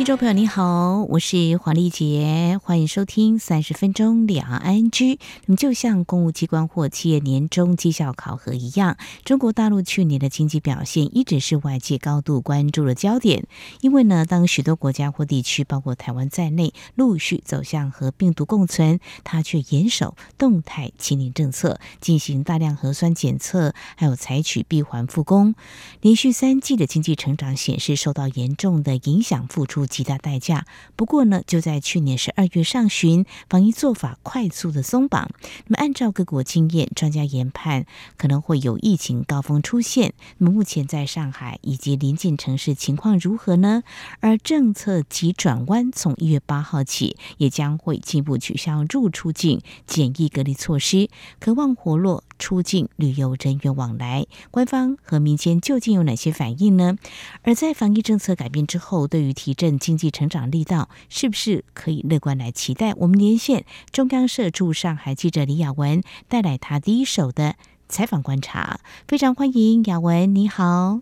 听众朋友，你好，我是黄丽杰，欢迎收听三十分钟两岸 ING。那么，就像公务机关或企业年终绩效考核一样，中国大陆去年的经济表现一直是外界高度关注的焦点。因为呢，当许多国家或地区，包括台湾在内，陆续走向和病毒共存，它却严守动态清零政策，进行大量核酸检测，还有采取闭环复工，连续三季的经济成长显示受到严重的影响，付出极大代价。不过呢，就在去年十二月上旬，防疫做法快速的松绑。那么，按照各国经验，专家研判可能会有疫情高峰出现。那么，目前在上海以及邻近城市情况如何呢？而政策急转弯，从一月八号起，也将会进一步取消入出境检疫隔离措施，渴望活络出境旅游人员往来。官方和民间究竟有哪些反应呢？而在防疫政策改变之后，对于提振经济成长力道是不是可以乐观来期待？我们连线中央社驻上海记者李雅文，带来他第一手的采访观察。非常欢迎雅文，你好。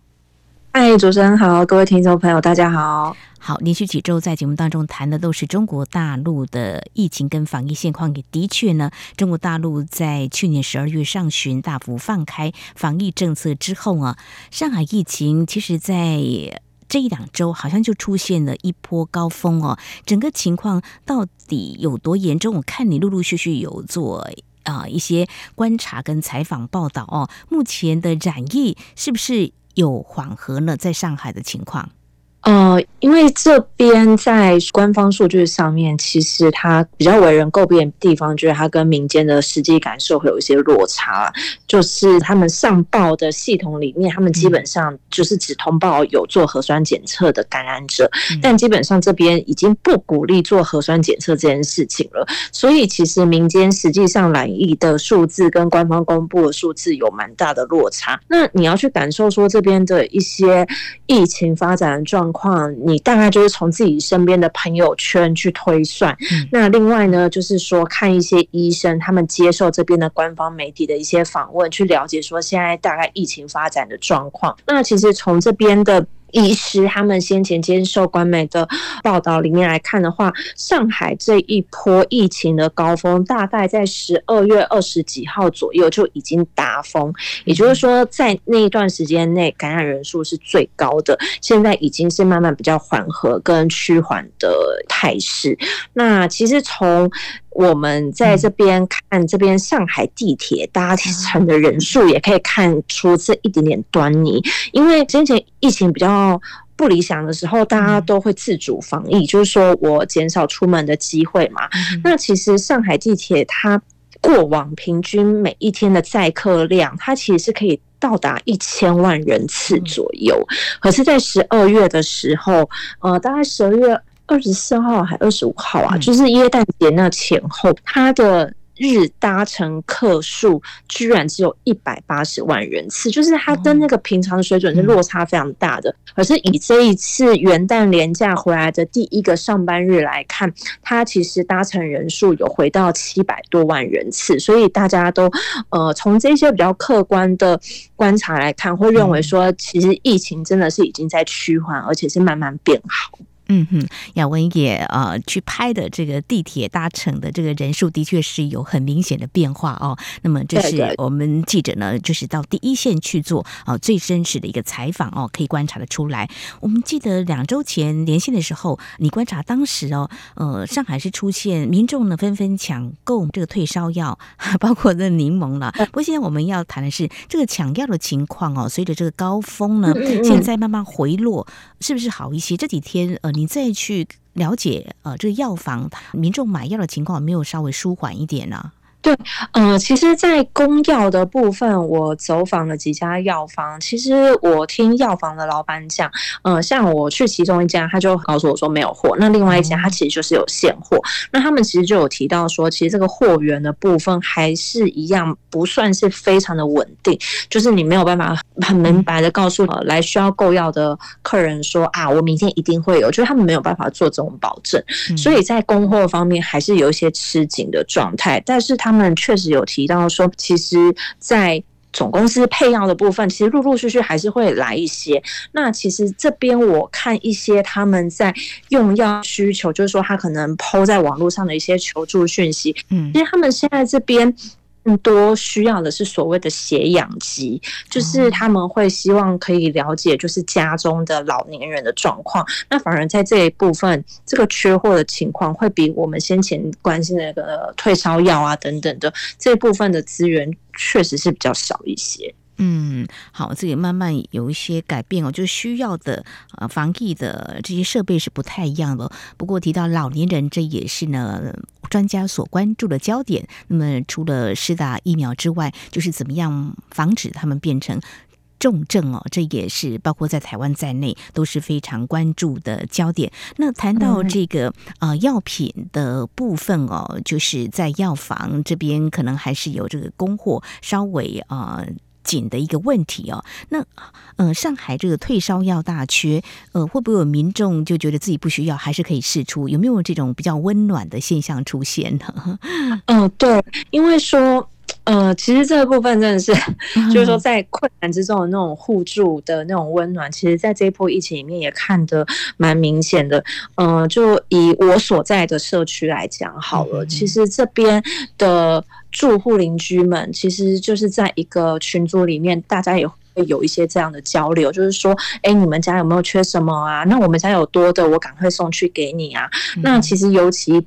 嗨，主持人好，各位听众朋友，大家好。好，连续几周在节目当中谈的都是中国大陆的疫情跟防疫现况。也的确呢，中国大陆在去年十二月上旬大幅放开防疫政策之后啊，上海疫情其实在。这一两周好像就出现了一波高峰哦，整个情况到底有多严重？我看你陆陆续续有做啊、一些观察跟采访报道哦，目前的染疫是不是有缓和呢？在上海的情况？呃，因为这边在官方数据上面，其实它比较为人诟病的地方，就是它跟民间的实际感受会有一些落差。就是他们上报的系统里面，他们基本上就是只通报有做核酸检测的感染者，但基本上这边已经不鼓励做核酸检测这件事情了。所以其实民间实际上染疫的数字跟官方公布的数字有蛮大的落差。那你要去感受说这边的一些疫情发展的状况。况，你大概就是从自己身边的朋友圈去推算。那另外呢，就是说看一些医生，他们接受这边的官方媒体的一些访问，去了解说现在大概疫情发展的状况。那其实从这边的。医师他们先前接受官媒的报道里面来看的话，上海这一波疫情的高峰大概在十二月二十几号左右就已经达峰，也就是说在那一段时间内感染人数是最高的，现在已经是慢慢比较缓和跟趋缓的态势。那其实从我们在这边看这边上海地铁搭乘的人数，也可以看出这一点点端倪。因为先前疫情比较不理想的时候，大家都会自主防疫，就是说我减少出门的机会嘛。那其实上海地铁它过往平均每一天的载客量，它其实是可以到达一千万人次左右。可是，在十二月的时候，呃，大概十二月。二十四号还二十五号啊，就是耶诞节那前后，它的日搭乘客数居然只有一百八十万人次，就是它跟那个平常的水准是落差非常大的。可是以这一次元旦连假回来的第一个上班日来看，它其实搭乘人数有回到七百多万人次，所以大家都呃从这些比较客观的观察来看，会认为说，其实疫情真的是已经在趋缓，而且是慢慢变好。嗯哼，亚文也呃去拍的这个地铁搭乘的这个人数的确是有很明显的变化哦。那么这是我们记者呢，就是到第一线去做啊最真实的一个采访哦，可以观察的出来。我们记得两周前连线的时候，你观察当时哦，呃，上海是出现民众呢纷纷抢购这个退烧药，包括那柠檬了。不过现在我们要谈的是这个抢药的情况哦，随着这个高峰呢，现在慢慢回落，是不是好一些？这几天呃。你再去了解，呃，这个药房民众买药的情况没有稍微舒缓一点呢？对，嗯、呃，其实，在公药的部分，我走访了几家药房。其实我听药房的老板讲，嗯、呃，像我去其中一家，他就告诉我说没有货；那另外一家，他其实就是有现货。那他们其实就有提到说，其实这个货源的部分还是一样，不算是非常的稳定。就是你没有办法很明白的告诉呃来需要购药的客人说啊，我明天一定会有，就是他们没有办法做这种保证。所以在供货方面，还是有一些吃紧的状态。但是他们确实有提到说，其实，在总公司配药的部分，其实陆陆续续还是会来一些。那其实这边我看一些他们在用药需求，就是说他可能 PO 在网络上的一些求助讯息，嗯，其实他们现在这边。更多需要的是所谓的血氧机，就是他们会希望可以了解，就是家中的老年人的状况。那反而在这一部分，这个缺货的情况会比我们先前关心的那个退烧药啊等等的这一部分的资源，确实是比较少一些。嗯，好，这个慢慢有一些改变哦，就是需要的呃防疫的这些设备是不太一样的。不过提到老年人，这也是呢专家所关注的焦点。那么除了施打疫苗之外，就是怎么样防止他们变成重症哦，这也是包括在台湾在内都是非常关注的焦点。那谈到这个呃药品的部分哦，就是在药房这边可能还是有这个供货稍微啊。呃紧的一个问题哦，那呃，上海这个退烧药大缺，呃，会不会有民众就觉得自己不需要，还是可以试出？有没有这种比较温暖的现象出现呢？嗯、呃，对，因为说，呃，其实这个部分真的是，就是说在困难之中的那种互助的那种温暖，其实在这一波疫情里面也看得蛮明显的。呃，就以我所在的社区来讲好了，嗯、其实这边的。住户邻居们其实就是在一个群组里面，大家也会有一些这样的交流，就是说，哎，你们家有没有缺什么啊？那我们家有多的，我赶快送去给你啊。那其实尤其，嗯、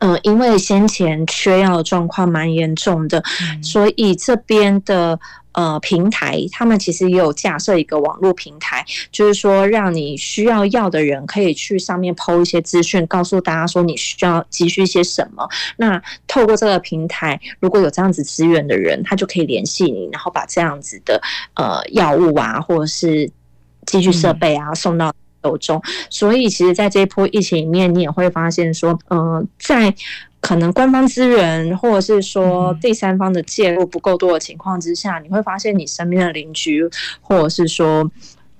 呃，因为先前缺药的状况蛮严重的，所以这边的。呃，平台他们其实也有架设一个网络平台，就是说让你需要药的人可以去上面 PO 一些资讯，告诉大家说你需要急需些什么。那透过这个平台，如果有这样子资源的人，他就可以联系你，然后把这样子的呃药物啊，或者是机具设备啊送到手中。所以，其实，在这一波疫情里面，你也会发现说，嗯、呃，在。可能官方资源，或者是说第三方的介入不够多的情况之下，你会发现你身边的邻居，或者是说。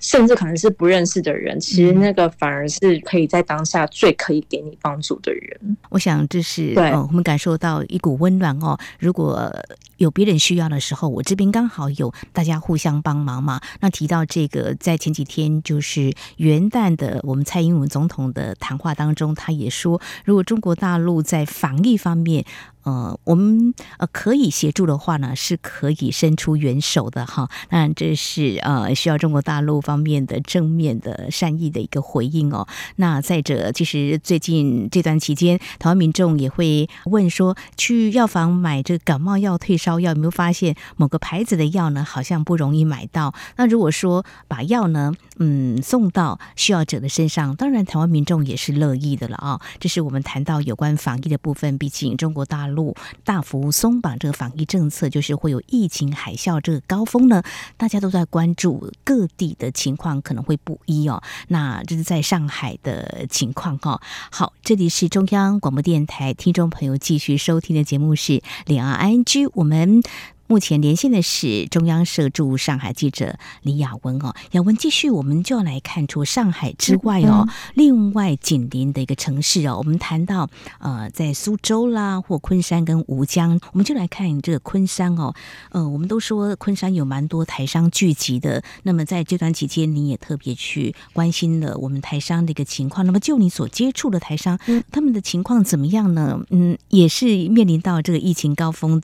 甚至可能是不认识的人，其实那个反而是可以在当下最可以给你帮助的人。我想这是对、哦、我们感受到一股温暖哦。如果有别人需要的时候，我这边刚好有大家互相帮忙嘛。那提到这个，在前几天就是元旦的我们蔡英文总统的谈话当中，他也说，如果中国大陆在防疫方面。呃，我们呃可以协助的话呢，是可以伸出援手的哈。当然，这是呃需要中国大陆方面的正面的善意的一个回应哦。那再者，其实最近这段期间，台湾民众也会问说，去药房买这个感冒药、退烧药，有没有发现某个牌子的药呢，好像不容易买到？那如果说把药呢，嗯，送到需要者的身上，当然台湾民众也是乐意的了啊、这是我们谈到有关防疫的部分，毕竟中国大陆。路大幅松绑这个防疫政策，就是会有疫情海啸这个高峰呢，大家都在关注各地的情况可能会不一哦。那这是在上海的情况哈。好，这里是中央广播电台听众朋友继续收听的节目是两岸 ING，我们。目前连线的是中央社驻上海记者李雅文哦，雅文继续，我们就要来看出上海之外哦，另外紧邻的一个城市哦，我们谈到呃，在苏州啦或昆山跟吴江，我们就来看这个昆山哦，呃，我们都说昆山有蛮多台商聚集的，那么在这段期间，你也特别去关心了我们台商的一个情况，那么就你所接触的台商，他们的情况怎么样呢？嗯，也是面临到这个疫情高峰。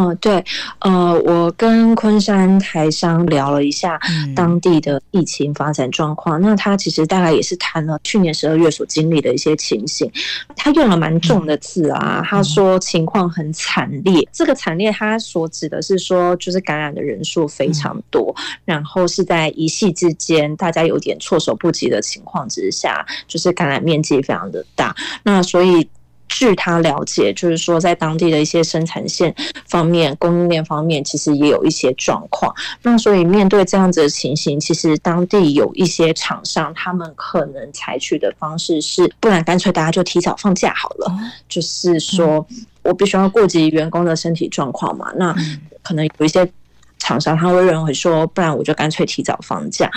嗯，对，呃，我跟昆山台商聊了一下当地的疫情发展状况，嗯、那他其实大概也是谈了去年十二月所经历的一些情形，他用了蛮重的字啊，嗯、他说情况很惨烈，嗯、这个惨烈他所指的是说，就是感染的人数非常多，嗯、然后是在一夕之间，大家有点措手不及的情况之下，就是感染面积非常的大，那所以。据他了解，就是说在当地的一些生产线方面、供应链方面，其实也有一些状况。那所以面对这样子的情形，其实当地有一些厂商，他们可能采取的方式是，不然干脆大家就提早放假好了。就是说我必须要顾及员工的身体状况嘛，那可能有一些厂商他会认为说，不然我就干脆提早放假。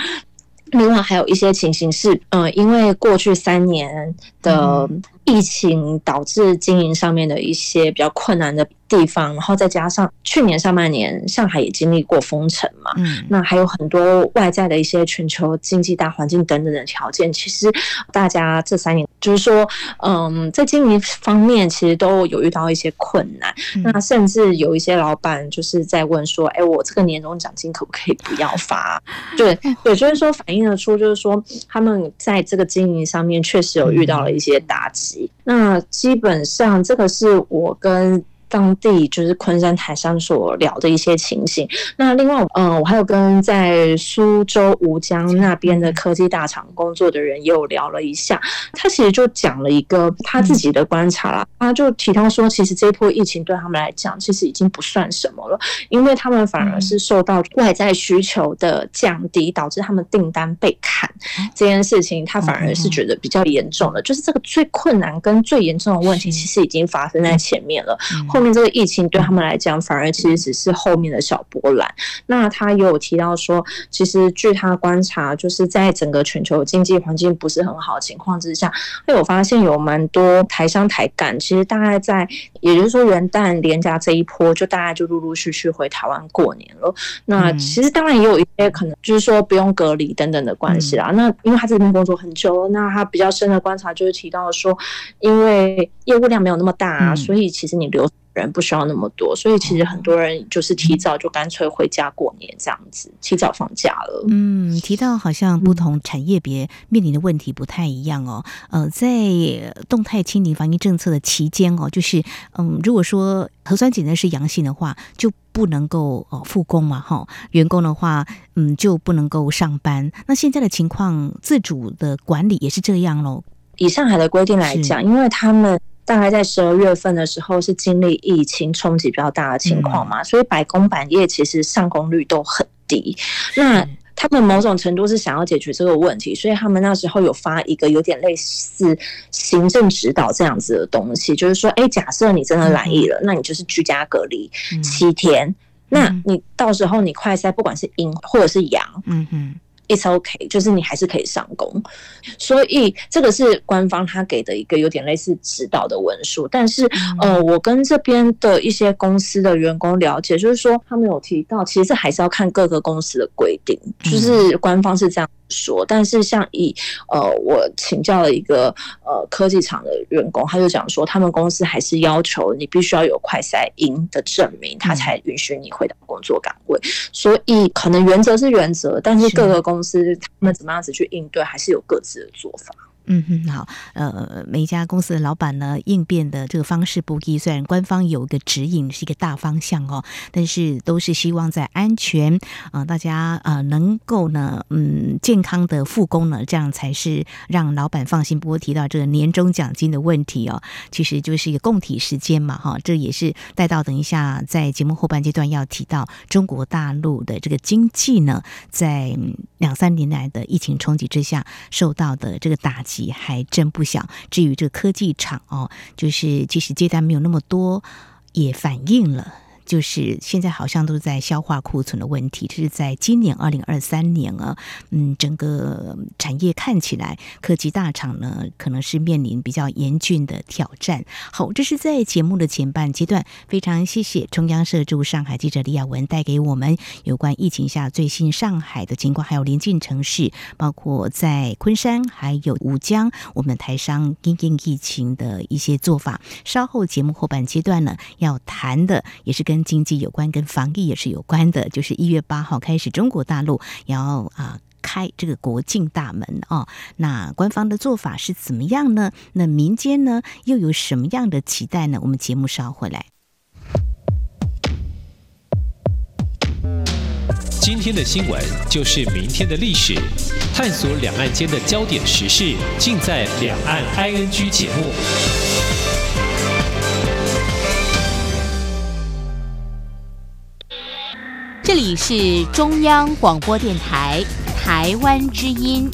另外还有一些情形是，嗯、呃，因为过去三年的疫情导致经营上面的一些比较困难的地方，然后再加上去年上半年上海也经历过封城嘛，嗯，那还有很多外在的一些全球经济大环境等等的条件，其实大家这三年就是说，嗯，在经营方面其实都有遇到一些困难，那甚至有一些老板就是在问说，哎，我这个年终奖金可不可以不要发？对，对，就是说反映得出，就是说他们在这个经营上面确实有遇到了一些打击。那基本上这个是我跟。当地就是昆山、台商所聊的一些情形。那另外，嗯，我还有跟在苏州吴江那边的科技大厂工作的人也有聊了一下。他其实就讲了一个他自己的观察啦。他就提到说，其实这一波疫情对他们来讲，其实已经不算什么了，因为他们反而是受到外在需求的降低，导致他们订单被砍这件事情，他反而是觉得比较严重的。就是这个最困难跟最严重的问题，其实已经发生在前面了。后面这个疫情对他们来讲，反而其实只是后面的小波澜。那他也有提到说，其实据他观察，就是在整个全球经济环境不是很好的情况之下，他有发现有蛮多台商台干，其实大概在，也就是说元旦连假这一波，就大概就陆陆续续回台湾过年了。那其实当然也有一些可能，就是说不用隔离等等的关系啦。那因为他这边工作很久，那他比较深的观察就是提到说，因为业务量没有那么大啊，所以其实你留。人不需要那么多，所以其实很多人就是提早就干脆回家过年这样子，提早放假了。嗯，提到好像不同产业别面临的问题不太一样哦。呃，在动态清零防疫政策的期间哦，就是嗯，如果说核酸检测是阳性的话，就不能够哦复工嘛，哈，员工的话嗯就不能够上班。那现在的情况，自主的管理也是这样喽。以上海的规定来讲，因为他们。大概在十二月份的时候是经历疫情冲击比较大的情况嘛，所以百工百业其实上工率都很低。那他们某种程度是想要解决这个问题，所以他们那时候有发一个有点类似行政指导这样子的东西，就是说，哎，假设你真的染疫了，那你就是居家隔离七天。那你到时候你快筛不管是阴或者是阳，嗯哼。It's OK，就是你还是可以上工，所以这个是官方他给的一个有点类似指导的文书。但是，呃，我跟这边的一些公司的员工了解，就是说他们有提到，其实这还是要看各个公司的规定，就是官方是这样说。但是，像以呃，我请教了一个呃科技厂的员工，他就讲说，他们公司还是要求你必须要有快筛阴的证明，他才允许你回到工作岗位。所以，可能原则是原则，但是各个公司公司他们怎么样子去应对，还是有各自的做法。嗯哼，好，呃，每一家公司的老板呢，应变的这个方式不一，虽然官方有一个指引，是一个大方向哦，但是都是希望在安全啊、大家啊、呃、能够呢，嗯，健康的复工呢，这样才是让老板放心。不过提到这个年终奖金的问题哦，其实就是一个共体时间嘛，哈，这也是带到等一下在节目后半阶段要提到中国大陆的这个经济呢，在两三年来的疫情冲击之下受到的这个打击。还真不小。至于这个科技厂哦，就是即使接单没有那么多，也反映了。就是现在好像都在消化库存的问题，这是在今年二零二三年啊，嗯，整个产业看起来科技大厂呢，可能是面临比较严峻的挑战。好，这是在节目的前半阶段，非常谢谢中央社驻上海记者李雅文带给我们有关疫情下最新上海的情况，还有邻近城市，包括在昆山还有吴江，我们台商因应疫情的一些做法。稍后节目后半阶段呢，要谈的也是跟跟经济有关，跟防疫也是有关的。就是一月八号开始，中国大陆要啊开这个国境大门啊。那官方的做法是怎么样呢？那民间呢又有什么样的期待呢？我们节目稍回来。今天的新闻就是明天的历史，探索两岸间的焦点时事，尽在《两岸 ING》节目。这里是中央广播电台台湾之音。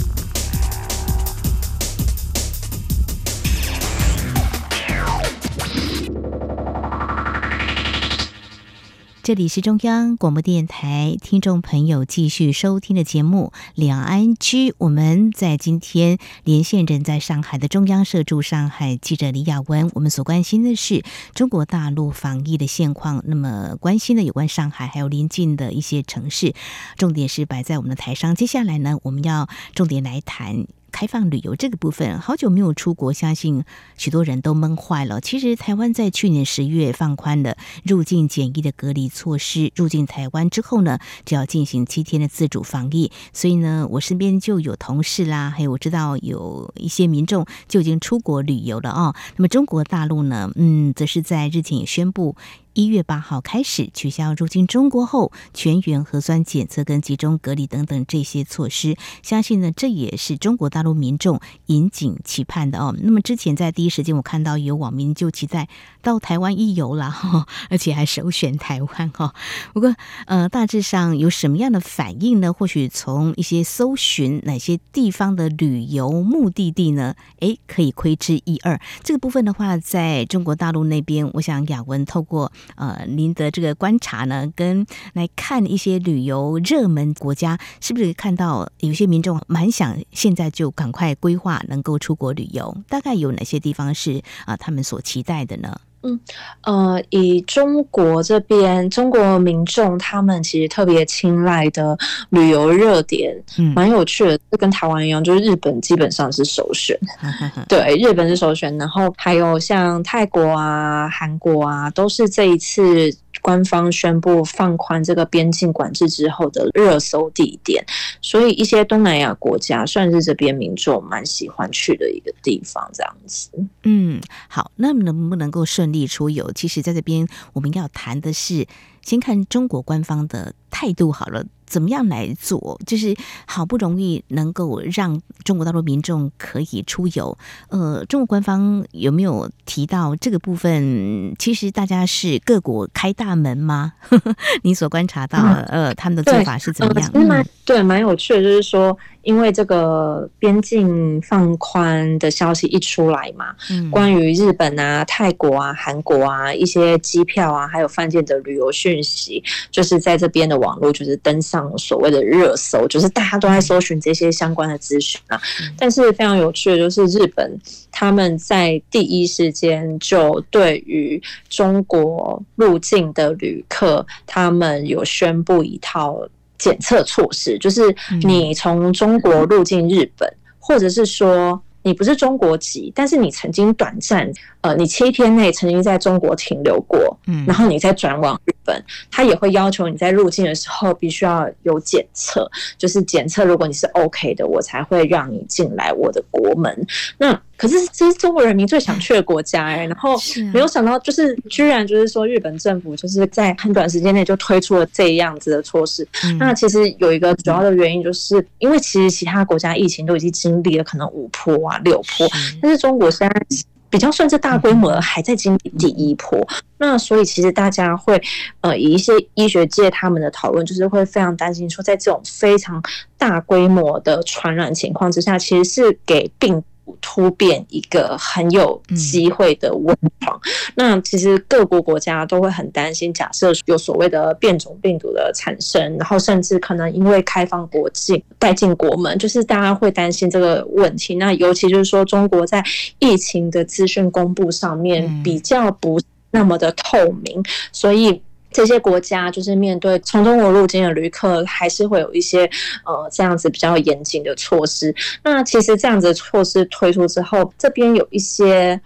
这里是中央广播电台，听众朋友继续收听的节目《两岸区》。我们在今天连线人在上海的中央社驻上海记者李雅文。我们所关心的是中国大陆防疫的现况，那么关心的有关上海还有邻近的一些城市，重点是摆在我们的台上。接下来呢，我们要重点来谈。开放旅游这个部分，好久没有出国，相信许多人都闷坏了。其实，台湾在去年十月放宽了入境检疫的隔离措施，入境台湾之后呢，就要进行七天的自主防疫。所以呢，我身边就有同事啦，还有我知道有一些民众就已经出国旅游了哦。那么，中国大陆呢，嗯，则是在日前也宣布。一月八号开始取消入境中国后全员核酸检测跟集中隔离等等这些措施，相信呢，这也是中国大陆民众引颈期盼的哦。那么之前在第一时间我看到有网民就期待到台湾一游了哈，而且还首选台湾哈。不过呃，大致上有什么样的反应呢？或许从一些搜寻哪些地方的旅游目的地呢？诶，可以窥知一二。这个部分的话，在中国大陆那边，我想雅文透过。呃，您的这个观察呢，跟来看一些旅游热门国家，是不是看到有些民众蛮想现在就赶快规划能够出国旅游？大概有哪些地方是啊、他们所期待的呢？嗯，呃，以中国这边，中国民众他们其实特别青睐的旅游热点，嗯，蛮有趣的，就跟台湾一样，就是日本基本上是首选，对，日本是首选，然后还有像泰国啊、韩国啊，都是这一次。官方宣布放宽这个边境管制之后的热搜地点，所以一些东南亚国家算是这边民众蛮喜欢去的一个地方，这样子。嗯，好，那能不能够顺利出游？其实在这边我们要谈的是，先看中国官方的态度好了。怎么样来做？就是好不容易能够让中国大陆民众可以出游，呃，中国官方有没有提到这个部分？其实大家是各国开大门吗？你所观察到的，呃，他们的做法是怎么样？对，蛮对，蛮有趣的，就是说。因为这个边境放宽的消息一出来嘛，关于日本啊、泰国啊、韩国啊一些机票啊，还有饭店的旅游讯息，就是在这边的网络就是登上所谓的热搜，就是大家都在搜寻这些相关的资讯啊。但是非常有趣的就是，日本他们在第一时间就对于中国入境的旅客，他们有宣布一套。检测措施就是你从中国入境日本，或者是说你不是中国籍，但是你曾经短暂呃，你七天内曾经在中国停留过，嗯，然后你再转往日本，他也会要求你在入境的时候必须要有检测，就是检测如果你是 OK 的，我才会让你进来我的国门。那可是这是中国人民最想去的国家哎、欸，然后没有想到就是居然就是说日本政府就是在很短时间内就推出了这样子的措施。那其实有一个主要的原因，就是因为其实其他国家疫情都已经经历了可能五波啊六波，但是中国现在比较算是大规模的还在经历第一波。那所以其实大家会呃以一些医学界他们的讨论，就是会非常担心说，在这种非常大规模的传染情况之下，其实是给病。突变一个很有机会的温床，那其实各国国家都会很担心，假设有所谓的变种病毒的产生，然后甚至可能因为开放国境带进国门，就是大家会担心这个问题。那尤其就是说，中国在疫情的资讯公布上面比较不那么的透明，所以。这些国家就是面对从中国入境的旅客，还是会有一些呃这样子比较严谨的措施。那其实这样子的措施推出之后，这边有一些。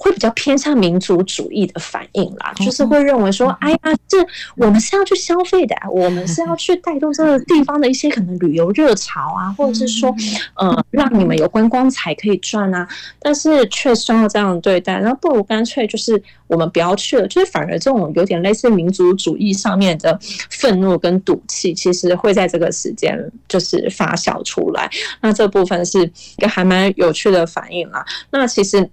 会比较偏向民族主义的反应啦，就是会认为说，哎呀，这我们是要去消费的，我们是要去带动这个地方的一些可能旅游热潮啊，或者是说，呃，让你们有观光财可以赚啊，但是却受到这样的对待，然后不如干脆就是我们不要去了，就是反而这种有点类似民族主义上面的愤怒跟赌气，其实会在这个时间就是发酵出来。那这部分是一个还蛮有趣的反应啦。那其实。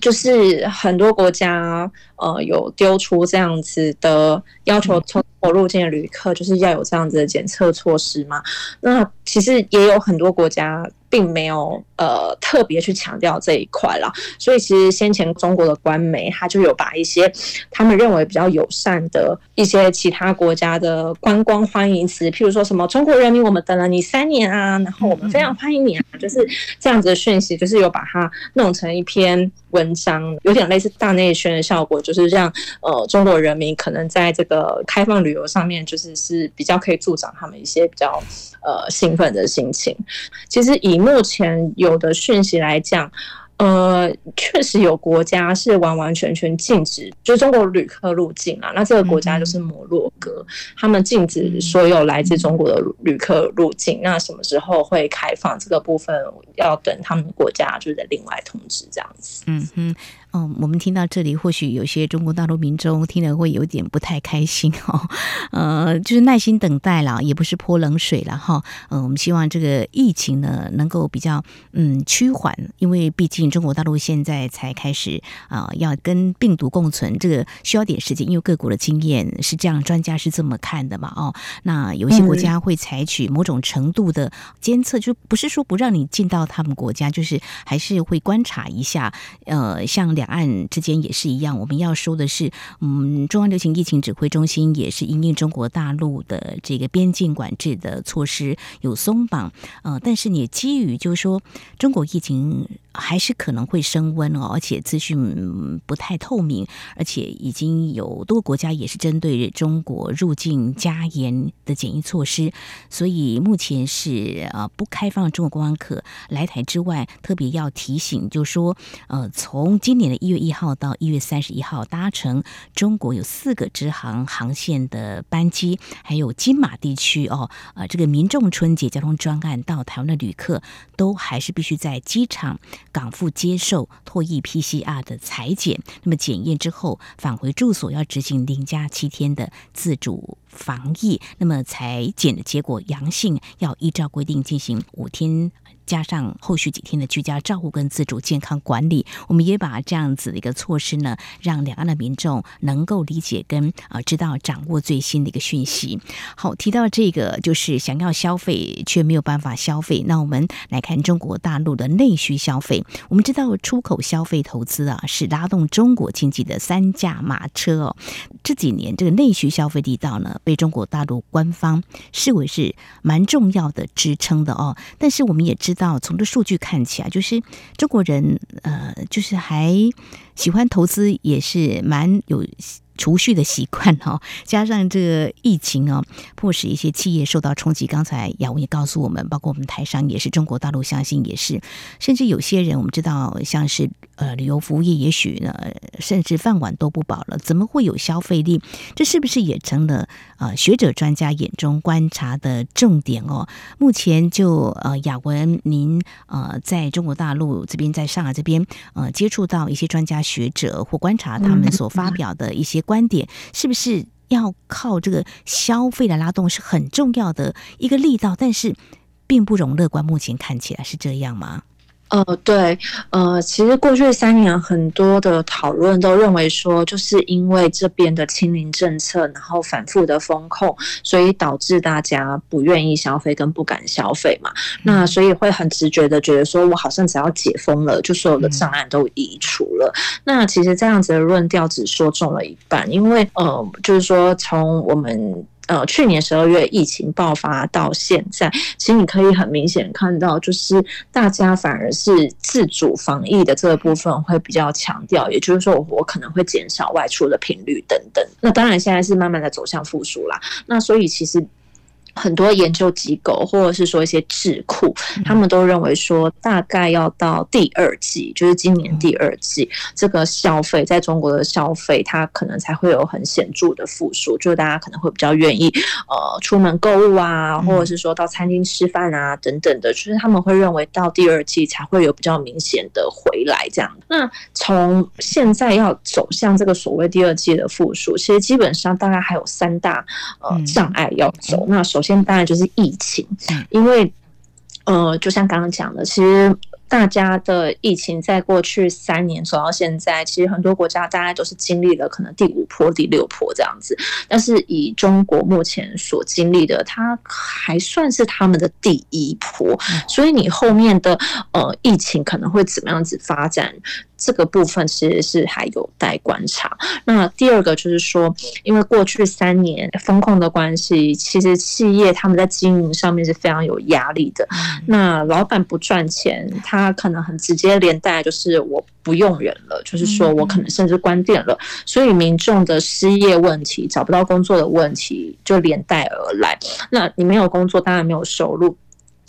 就是很多国家呃有丢出这样子的要求，从我入境的旅客就是要有这样子的检测措施嘛。那其实也有很多国家。并没有呃特别去强调这一块啦，所以其实先前中国的官媒他就有把一些他们认为比较友善的一些其他国家的观光欢迎词，譬如说什么“中国人民，我们等了你三年啊”，然后我们非常欢迎你啊，就是这样子的讯息，就是有把它弄成一篇文章，有点类似大内宣的效果，就是让呃中国人民可能在这个开放旅游上面，就是是比较可以助长他们一些比较呃兴奋的心情。其实以目前有的讯息来讲，呃，确实有国家是完完全全禁止，就是中国旅客入境啊。那这个国家就是摩洛哥，他们禁止所有来自中国的旅客入境。那什么时候会开放这个部分，要等他们国家就是另外通知这样子。嗯哼。嗯，我们听到这里，或许有些中国大陆民众听了会有点不太开心哦。呃，就是耐心等待了，也不是泼冷水了哈。嗯，我们希望这个疫情呢能够比较嗯趋缓，因为毕竟中国大陆现在才开始啊、呃，要跟病毒共存，这个需要点时间。因为各国的经验是这样，专家是这么看的嘛。哦，那有些国家会采取某种程度的监测，就不是说不让你进到他们国家，就是还是会观察一下。呃，像。两岸之间也是一样，我们要说的是，嗯，中央流行疫情指挥中心也是因应中国大陆的这个边境管制的措施有松绑，呃，但是你基于就是说中国疫情。还是可能会升温哦，而且资讯不太透明，而且已经有多个国家也是针对中国入境加严的检疫措施，所以目前是呃不开放中国观光客来台之外，特别要提醒，就是说呃从今年的一月一号到一月三十一号搭乘中国有四个直航航线的班机，还有金马地区哦，呃这个民众春节交通专案到台湾的旅客，都还是必须在机场。港府接受唾液 PCR 的裁剪，那么检验之后返回住所要执行零加七天的自主防疫，那么采检的结果阳性，要依照规定进行五天。加上后续几天的居家照护跟自主健康管理，我们也把这样子的一个措施呢，让两岸的民众能够理解跟啊知道掌握最新的一个讯息。好，提到这个就是想要消费却没有办法消费，那我们来看中国大陆的内需消费。我们知道出口消费投资啊是拉动中国经济的三驾马车哦。这几年这个内需消费力道呢，被中国大陆官方视为是蛮重要的支撑的哦。但是我们也知道。从这数据看起来，就是中国人呃，就是还喜欢投资，也是蛮有。储蓄的习惯哈，加上这个疫情哦，迫使一些企业受到冲击。刚才雅文也告诉我们，包括我们台商也是，中国大陆相信也是，甚至有些人我们知道，像是呃旅游服务业，也许呢，甚至饭碗都不保了，怎么会有消费力？这是不是也成了呃学者专家眼中观察的重点哦？目前就呃雅文，您呃在中国大陆这边，在上海这边呃接触到一些专家学者或观察他们所发表的一些。观点是不是要靠这个消费的拉动，是很重要的一个力道，但是并不容乐观。目前看起来是这样吗？呃，对，呃，其实过去三年很多的讨论都认为说，就是因为这边的清零政策，然后反复的封控，所以导致大家不愿意消费跟不敢消费嘛。那所以会很直觉的觉得说，我好像只要解封了，就所有的障碍都移除了。那其实这样子的论调只说中了一半，因为呃，就是说从我们。呃，去年十二月疫情爆发到现在，其实你可以很明显看到，就是大家反而是自主防疫的这个部分会比较强调，也就是说，我可能会减少外出的频率等等。那当然，现在是慢慢的走向复苏啦。那所以其实。很多研究机构或者是说一些智库，他们都认为说，大概要到第二季，就是今年第二季，这个消费在中国的消费，它可能才会有很显著的复苏，就是大家可能会比较愿意呃出门购物啊，或者是说到餐厅吃饭啊等等的，就是他们会认为到第二季才会有比较明显的回来这样。那从现在要走向这个所谓第二季的复苏，其实基本上大概还有三大呃障碍要走。那首先。当然就是疫情，因为，呃，就像刚刚讲的，其实大家的疫情在过去三年走到现在，其实很多国家大概都是经历了可能第五波、第六波这样子。但是以中国目前所经历的，它还算是他们的第一波。所以你后面的呃疫情可能会怎么样子发展？这个部分其实是还有待观察。那第二个就是说，因为过去三年风控的关系，其实企业他们在经营上面是非常有压力的。那老板不赚钱，他可能很直接连带就是我不用人了，就是说我可能甚至关店了。所以民众的失业问题、找不到工作的问题就连带而来。那你没有工作，当然没有收入。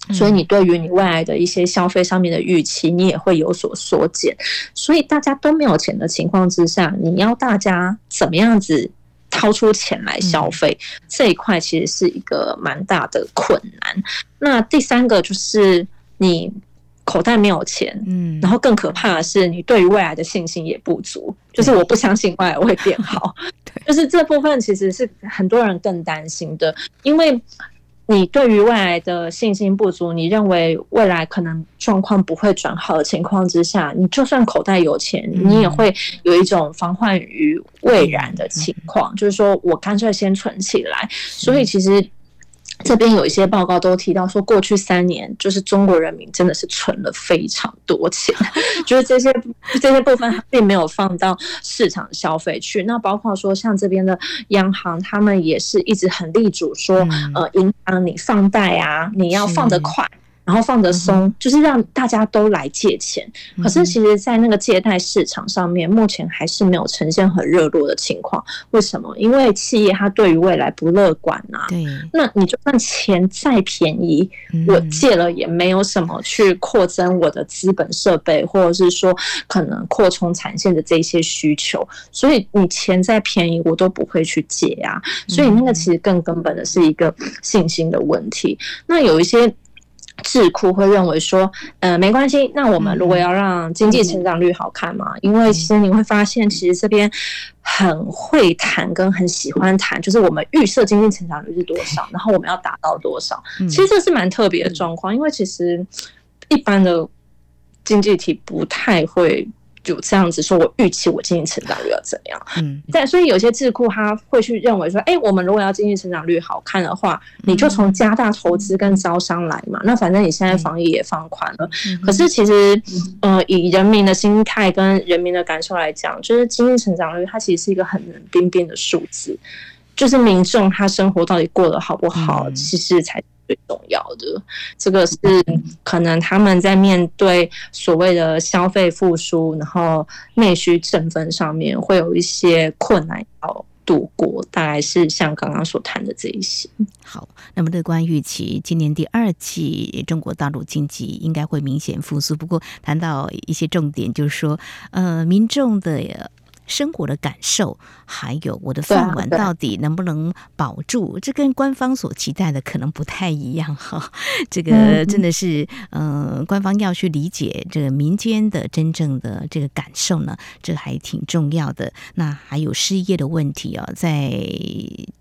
所以你对于你未来的一些消费上面的预期，你也会有所缩减。所以大家都没有钱的情况之下，你要大家怎么样子掏出钱来消费，这一块其实是一个蛮大的困难。那第三个就是你口袋没有钱，嗯，然后更可怕的是你对于未来的信心也不足，就是我不相信未来会变好。就是这部分其实是很多人更担心的，因为。你对于未来的信心不足，你认为未来可能状况不会转好的情况之下，你就算口袋有钱，你也会有一种防患于未然的情况，就是说我干脆先存起来。所以其实。这边有一些报告都提到说，过去三年就是中国人民真的是存了非常多钱，就是这些这些部分并没有放到市场消费去。那包括说像这边的央行，他们也是一直很力主说，呃，银行你放贷啊，你要放得快。然后放得松，就是让大家都来借钱。可是其实，在那个借贷市场上面，目前还是没有呈现很热络的情况。为什么？因为企业它对于未来不乐观啊。对。那你就算钱再便宜，我借了也没有什么去扩增我的资本设备，或者是说可能扩充产线的这些需求。所以你钱再便宜，我都不会去借啊。所以那个其实更根本的是一个信心的问题。那有一些。智库会认为说，呃，没关系。那我们如果要让经济成长率好看嘛，因为其实你会发现，其实这边很会谈跟很喜欢谈，就是我们预设经济成长率是多少，然后我们要达到多少。其实这是蛮特别的状况，因为其实一般的经济体不太会。就这样子说，我预期我经济成长率要怎样？嗯，但所以有些智库他会去认为说，哎，我们如果要经济成长率好看的话，你就从加大投资跟招商来嘛。那反正你现在防疫也放宽了，可是其实，呃，以人民的心态跟人民的感受来讲，就是经济成长率它其实是一个很冷冰冰的数字，就是民众他生活到底过得好不好，其实才。最重要的，这个是可能他们在面对所谓的消费复苏，然后内需振奋上面会有一些困难要度过，大概是像刚刚所谈的这一些。好，那么乐观预期今年第二季中国大陆经济应该会明显复苏，不过谈到一些重点，就是说，呃，民众的。生活的感受，还有我的饭碗到底能不能保住？这跟官方所期待的可能不太一样哈。这个真的是，嗯，官方要去理解这个民间的真正的这个感受呢，这还挺重要的。那还有失业的问题啊，在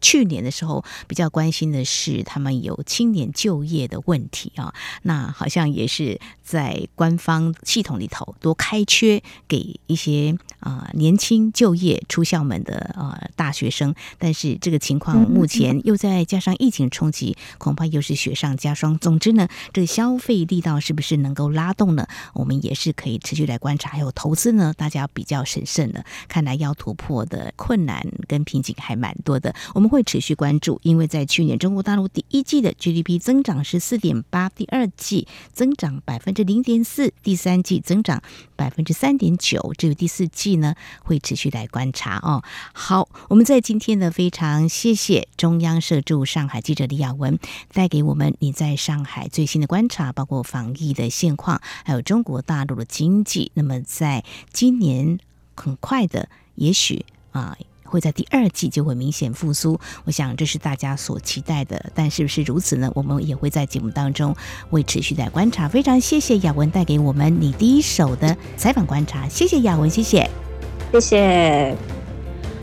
去年的时候比较关心的是他们有青年就业的问题啊，那好像也是在官方系统里头多开缺给一些啊年轻。就业出校门的呃大学生，但是这个情况目前又再加上疫情冲击，恐怕又是雪上加霜。总之呢，这个消费力道是不是能够拉动呢？我们也是可以持续来观察。还有投资呢，大家比较审慎的，看来要突破的困难跟瓶颈还蛮多的。我们会持续关注，因为在去年中国大陆第一季的 GDP 增长是四点八，第二季增长百分之零点四，第三季增长百分之三点九，至于第四季呢会。持续来观察哦。好，我们在今天呢，非常谢谢中央社驻上海记者李雅文带给我们你在上海最新的观察，包括防疫的现况，还有中国大陆的经济。那么在今年很快的，也许啊会在第二季就会明显复苏。我想这是大家所期待的，但是不是如此呢？我们也会在节目当中会持续来观察。非常谢谢雅文带给我们你第一手的采访观察，谢谢雅文，谢谢。谢谢。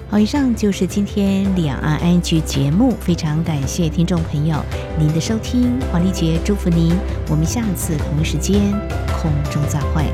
好，以上就是今天两岸安居节目，非常感谢听众朋友您的收听，黄丽杰祝福您，我们下次同一时间空中再会。